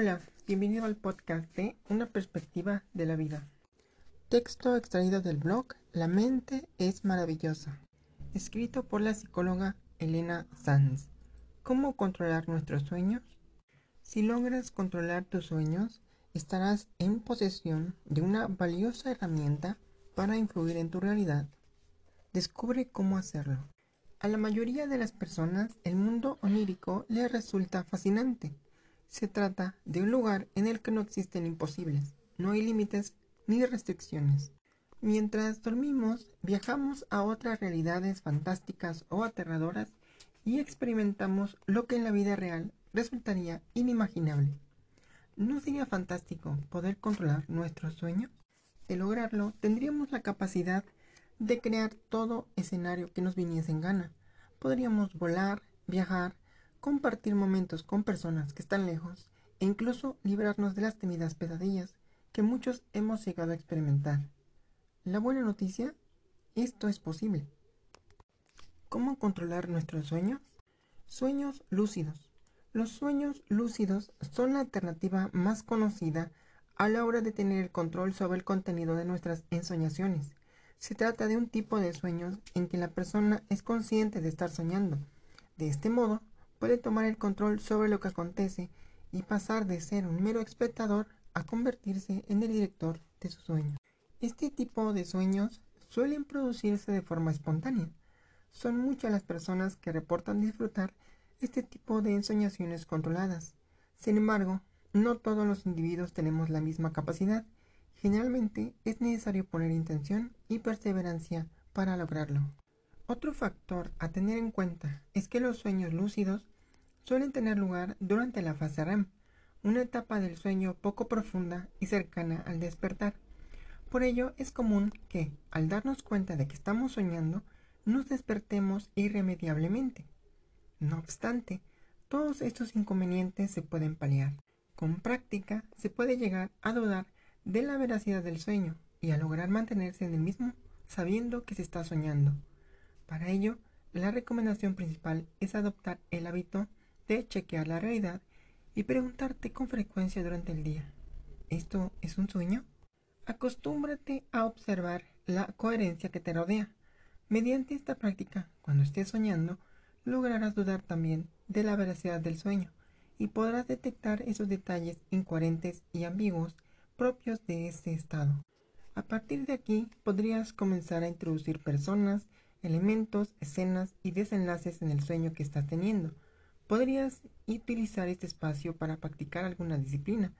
Hola, bienvenido al podcast de Una perspectiva de la vida. Texto extraído del blog La mente es maravillosa, escrito por la psicóloga Elena Sanz. ¿Cómo controlar nuestros sueños? Si logras controlar tus sueños, estarás en posesión de una valiosa herramienta para influir en tu realidad. Descubre cómo hacerlo. A la mayoría de las personas el mundo onírico les resulta fascinante. Se trata de un lugar en el que no existen imposibles, no hay límites ni restricciones. Mientras dormimos, viajamos a otras realidades fantásticas o aterradoras y experimentamos lo que en la vida real resultaría inimaginable. ¿No sería fantástico poder controlar nuestros sueños? De lograrlo, tendríamos la capacidad de crear todo escenario que nos viniese en gana. Podríamos volar, viajar, compartir momentos con personas que están lejos e incluso librarnos de las temidas pesadillas que muchos hemos llegado a experimentar. La buena noticia, esto es posible. ¿Cómo controlar nuestros sueños? Sueños lúcidos. Los sueños lúcidos son la alternativa más conocida a la hora de tener el control sobre el contenido de nuestras ensoñaciones. Se trata de un tipo de sueños en que la persona es consciente de estar soñando. De este modo, puede tomar el control sobre lo que acontece y pasar de ser un mero espectador a convertirse en el director de su sueño. Este tipo de sueños suelen producirse de forma espontánea. Son muchas las personas que reportan disfrutar este tipo de ensoñaciones controladas. Sin embargo, no todos los individuos tenemos la misma capacidad. Generalmente es necesario poner intención y perseverancia para lograrlo. Otro factor a tener en cuenta es que los sueños lúcidos suelen tener lugar durante la fase REM, una etapa del sueño poco profunda y cercana al despertar. Por ello es común que, al darnos cuenta de que estamos soñando, nos despertemos irremediablemente. No obstante, todos estos inconvenientes se pueden paliar. Con práctica se puede llegar a dudar de la veracidad del sueño y a lograr mantenerse en el mismo sabiendo que se está soñando. Para ello, la recomendación principal es adoptar el hábito de chequear la realidad y preguntarte con frecuencia durante el día, ¿esto es un sueño? Acostúmbrate a observar la coherencia que te rodea. Mediante esta práctica, cuando estés soñando, lograrás dudar también de la veracidad del sueño y podrás detectar esos detalles incoherentes y ambiguos propios de ese estado. A partir de aquí podrías comenzar a introducir personas, elementos, escenas y desenlaces en el sueño que estás teniendo. Podrías utilizar este espacio para practicar alguna disciplina,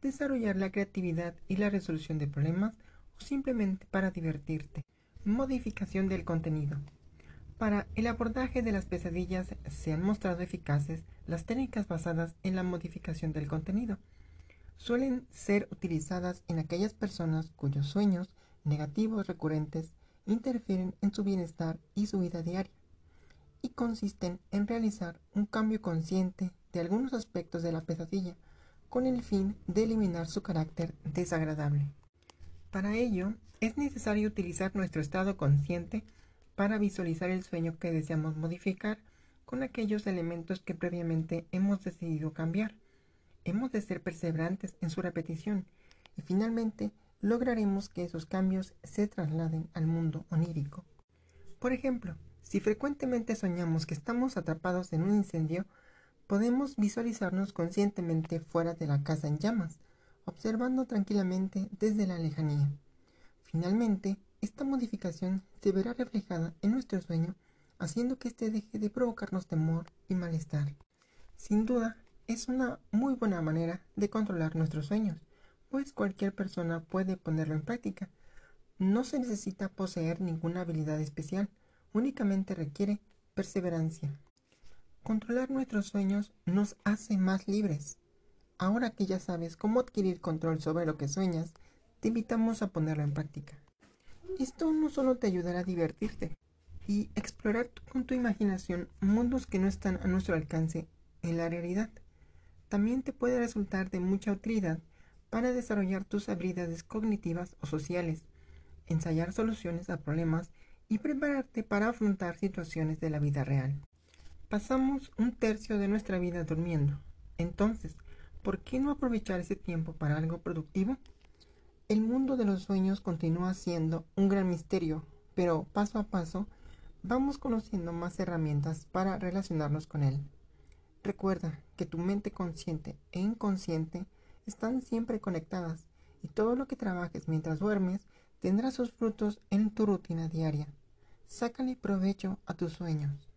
desarrollar la creatividad y la resolución de problemas o simplemente para divertirte. Modificación del contenido. Para el abordaje de las pesadillas se han mostrado eficaces las técnicas basadas en la modificación del contenido. Suelen ser utilizadas en aquellas personas cuyos sueños negativos recurrentes interfieren en su bienestar y su vida diaria, y consisten en realizar un cambio consciente de algunos aspectos de la pesadilla con el fin de eliminar su carácter desagradable. Para ello, es necesario utilizar nuestro estado consciente para visualizar el sueño que deseamos modificar con aquellos elementos que previamente hemos decidido cambiar. Hemos de ser perseverantes en su repetición y finalmente lograremos que esos cambios se trasladen al mundo onírico. Por ejemplo, si frecuentemente soñamos que estamos atrapados en un incendio, podemos visualizarnos conscientemente fuera de la casa en llamas, observando tranquilamente desde la lejanía. Finalmente, esta modificación se verá reflejada en nuestro sueño, haciendo que éste deje de provocarnos temor y malestar. Sin duda, es una muy buena manera de controlar nuestros sueños, pues cualquier persona puede ponerlo en práctica. No se necesita poseer ninguna habilidad especial, únicamente requiere perseverancia. Controlar nuestros sueños nos hace más libres. Ahora que ya sabes cómo adquirir control sobre lo que sueñas, te invitamos a ponerlo en práctica. Esto no solo te ayudará a divertirte y explorar con tu imaginación mundos que no están a nuestro alcance en la realidad, también te puede resultar de mucha utilidad para desarrollar tus habilidades cognitivas o sociales, ensayar soluciones a problemas y prepararte para afrontar situaciones de la vida real. Pasamos un tercio de nuestra vida durmiendo, entonces ¿por qué no aprovechar ese tiempo para algo productivo? El mundo de los sueños continúa siendo un gran misterio, pero paso a paso vamos conociendo más herramientas para relacionarnos con él. Recuerda que tu mente consciente e inconsciente están siempre conectadas y todo lo que trabajes mientras duermes tendrá sus frutos en tu rutina diaria. Sácale provecho a tus sueños.